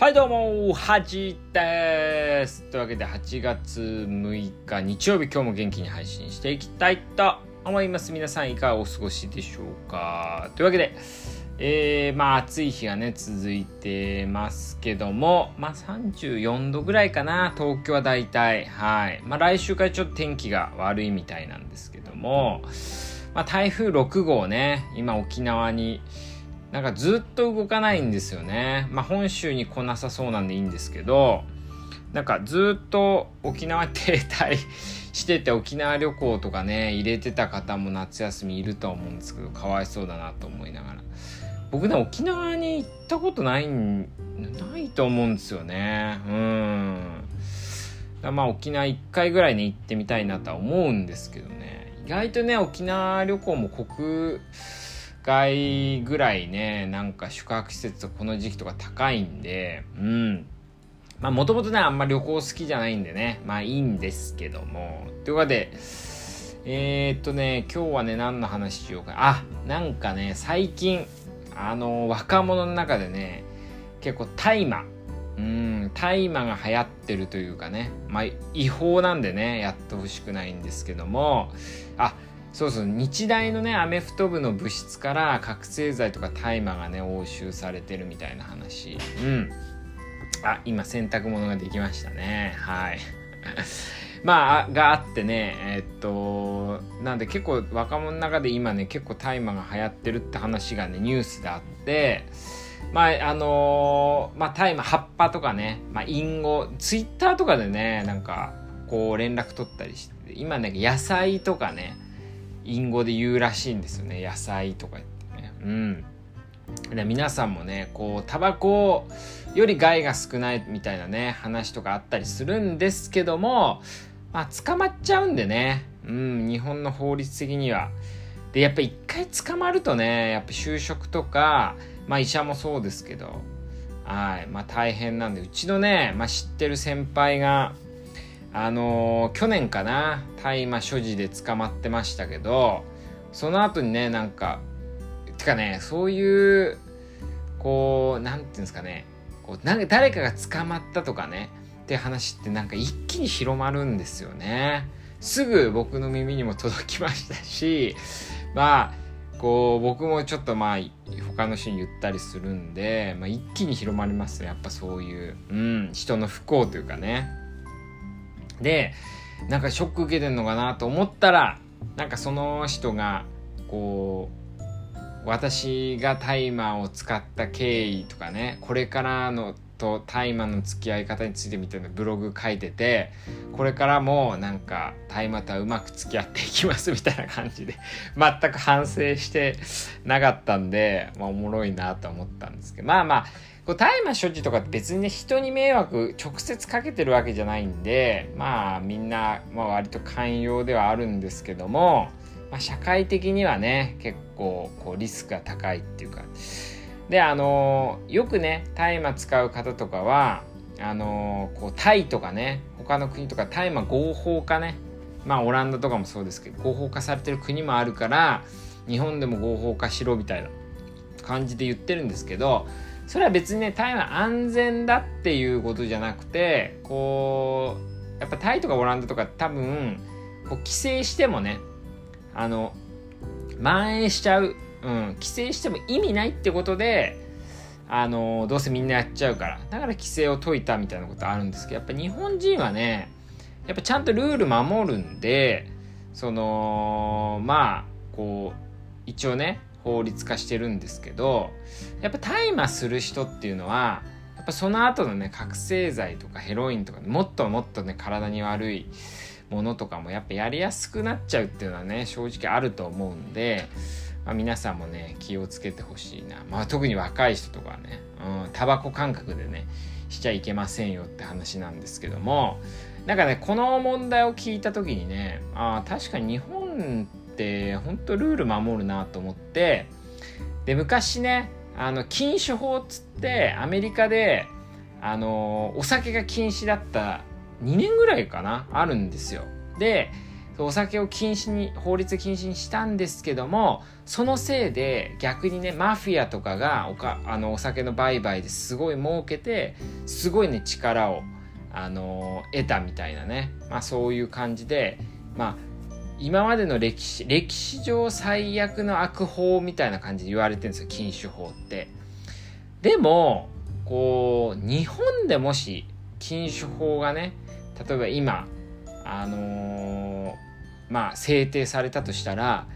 はいどうも、はじです。というわけで8月6日日曜日今日も元気に配信していきたいと思います。皆さんいかがお過ごしでしょうかというわけで、えー、まあ暑い日がね続いてますけども、まあ34度ぐらいかな、東京は大体。はい。まあ来週からちょっと天気が悪いみたいなんですけども、まあ台風6号ね、今沖縄に、なんかずっと動かないんですよね。まあ本州に来なさそうなんでいいんですけど、なんかずっと沖縄停滞してて沖縄旅行とかね、入れてた方も夏休みいると思うんですけど、かわいそうだなと思いながら。僕ね、沖縄に行ったことない、ないと思うんですよね。うん。まあ沖縄1回ぐらいね、行ってみたいなとは思うんですけどね。意外とね、沖縄旅行も国、回ぐらいね、なんか宿泊施設この時期とか高いんで、うん。まあもともとね、あんま旅行好きじゃないんでね、まあいいんですけども。というわけで、えー、っとね、今日はね、何の話しようか。あ、なんかね、最近、あの、若者の中でね、結構大麻、うん、大麻が流行ってるというかね、まあ違法なんでね、やってほしくないんですけども、あ、そうそう日大のねアメフト部の部室から覚醒剤とか大麻がね押収されてるみたいな話。うん。あ今洗濯物ができましたね。はい。まあがあってねえー、っとなんで結構若者の中で今ね結構大麻が流行ってるって話がねニュースであってまああのー、まあ大麻葉っぱとかね、まあ、隠語ツイッターとかでねなんかこう連絡取ったりして今ね野菜とかね隠語で言うらしいんですよね。野菜とか言ってね。うん。で皆さんもねこうタバコより害が少ないみたいなね話とかあったりするんですけどもまあ捕まっちゃうんでね。うん日本の法律的には。でやっぱ一回捕まるとねやっぱ就職とかまあ医者もそうですけどはいまあ大変なんでうちのね、まあ、知ってる先輩があのー、去年かな大麻所持で捕まってましたけどその後にねなんかてかねそういうこう何て言うんですかねこうなん誰かが捕まったとかねって話ってなんか一気に広まるんですよね。すぐ僕の耳にも届きましたしまあこう僕もちょっとまあ他の人に言ったりするんで、まあ、一気に広まりますねやっぱそういう、うん、人の不幸というかね。でなんかショック受けてんのかなと思ったらなんかその人がこう私がタイマーを使った経緯とかねこれからのと大麻の付き合い方についてみたいなブログ書いててこれからもなんか大麻とはうまく付き合っていきますみたいな感じで全く反省してなかったんで、まあ、おもろいなと思ったんですけどまあまあこう大麻所持とか別にね人に迷惑直接かけてるわけじゃないんでまあみんな、まあ、割と寛容ではあるんですけども、まあ、社会的にはね結構こうリスクが高いっていうかであのよくね大麻使う方とかはあのこうタイとかね他の国とか大麻合法化ね。まあオランダとかもそうですけど合法化されてる国もあるから日本でも合法化しろみたいな感じで言ってるんですけどそれは別にねタイは安全だっていうことじゃなくてこうやっぱタイとかオランダとか多分こう規制してもねあの蔓延しちゃう、うん、規制しても意味ないってことであのどうせみんなやっちゃうから。だから規制を解いたみたいなことあるんですけどやっぱ日本人はねやっぱちゃんとルール守るんでそのまあこう一応ね法律化してるんですけどやっぱ大麻する人っていうのはやっぱその後のね覚醒剤とかヘロインとかもっともっとね体に悪いものとかもやっぱやりやすくなっちゃうっていうのはね正直あると思うんで、まあ、皆さんもね気をつけてほしいな、まあ、特に若い人とかはねタバコ感覚でねしちゃいけませんよって話なんですけどもなんかねこの問題を聞いた時にねあ確かに日本って本当ルール守るなと思ってで昔ねあの禁酒法っつってアメリカであのお酒が禁止だった2年ぐらいかなあるんですよ。でお酒を禁止に法律禁止にしたんですけどもそのせいで逆にねマフィアとかがおかあのお酒の売買ですごい儲けてすごいね力をあの得たみたいなね、まあ、そういう感じで、まあ、今までの歴史歴史上最悪の悪法みたいな感じで言われてるんですよ禁酒法って。でもこう日本でもし禁酒法がね例えば今あのー、まあ制定されたとしたら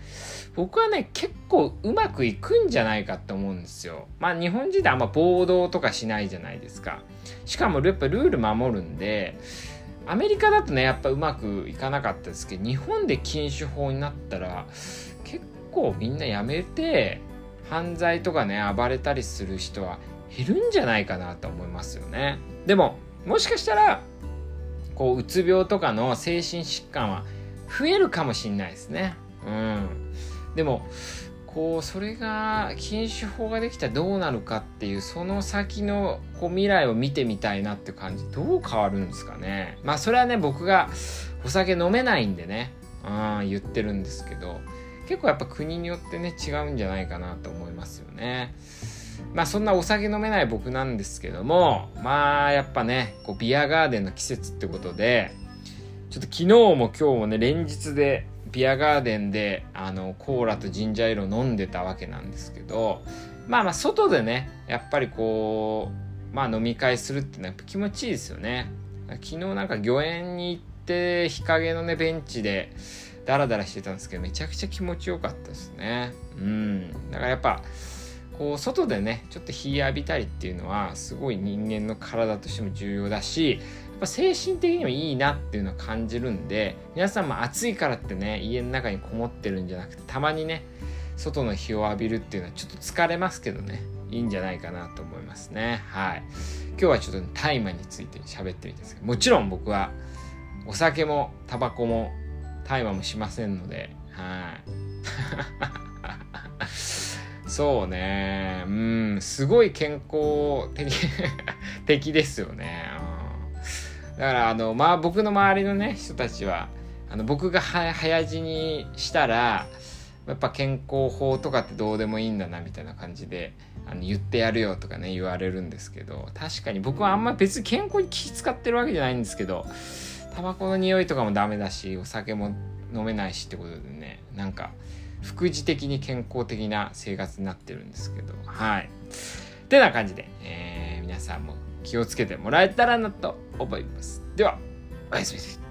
僕はね結構うまくいくんじゃないかと思うんですよ。まあ日本人であんま暴動とかしないじゃないですか。しかもやっぱルール守るんでアメリカだとねやっぱうまくいかなかったですけど日本で禁酒法になったら結構みんなやめて犯罪とかね暴れたりする人は減るんじゃないかなと思いますよね。でももしかしたらこううつ病とかの精神疾患は増えるかもしんないですね。うん。でもこうそれが禁酒法ができたらどうなるかっていうその先のこう未来を見てみたいなって感じどう変わるんですかねまあそれはね僕がお酒飲めないんでねうん言ってるんですけど結構やっぱ国によってね違うんじゃないかなと思いますよねまあそんなお酒飲めない僕なんですけどもまあやっぱねこうビアガーデンの季節ってことでちょっと昨日も今日もね連日でビアガーデンであのコーラとジンジャーエールを飲んでたわけなんですけどまあまあ外でねやっぱりこうまあ飲み会するっていうのはやっぱ気持ちいいですよね。昨日なんか御苑に行って日陰のねベンチでダラダラしてたんですけどめちゃくちゃ気持ちよかったですね。うん。だからやっぱこう外でねちょっと日浴びたりっていうのはすごい人間の体としても重要だしぱ精神的にもいいなっていうのは感じるんで皆さんも暑いからってね家の中にこもってるんじゃなくてたまにね外の日を浴びるっていうのはちょっと疲れますけどねいいんじゃないかなと思いますね。はい。今日はちょっと大麻について喋ってみたんですけどもちろん僕はお酒もタバコも大麻もしませんのではい。そうね。うんすごい健康的 ですよね、だからあのまあ僕の周りのね人たちはあの僕が早死にしたらやっぱ健康法とかってどうでもいいんだなみたいな感じであの言ってやるよとかね言われるんですけど確かに僕はあんま別に健康に気使ってるわけじゃないんですけどタバコの匂いとかもダメだしお酒も飲めないしってことでねなんか副次的に健康的な生活になってるんですけど、はい。ってな感じで、えー、皆さんも気をつけてもらえたらなと思います。では、おやすみです。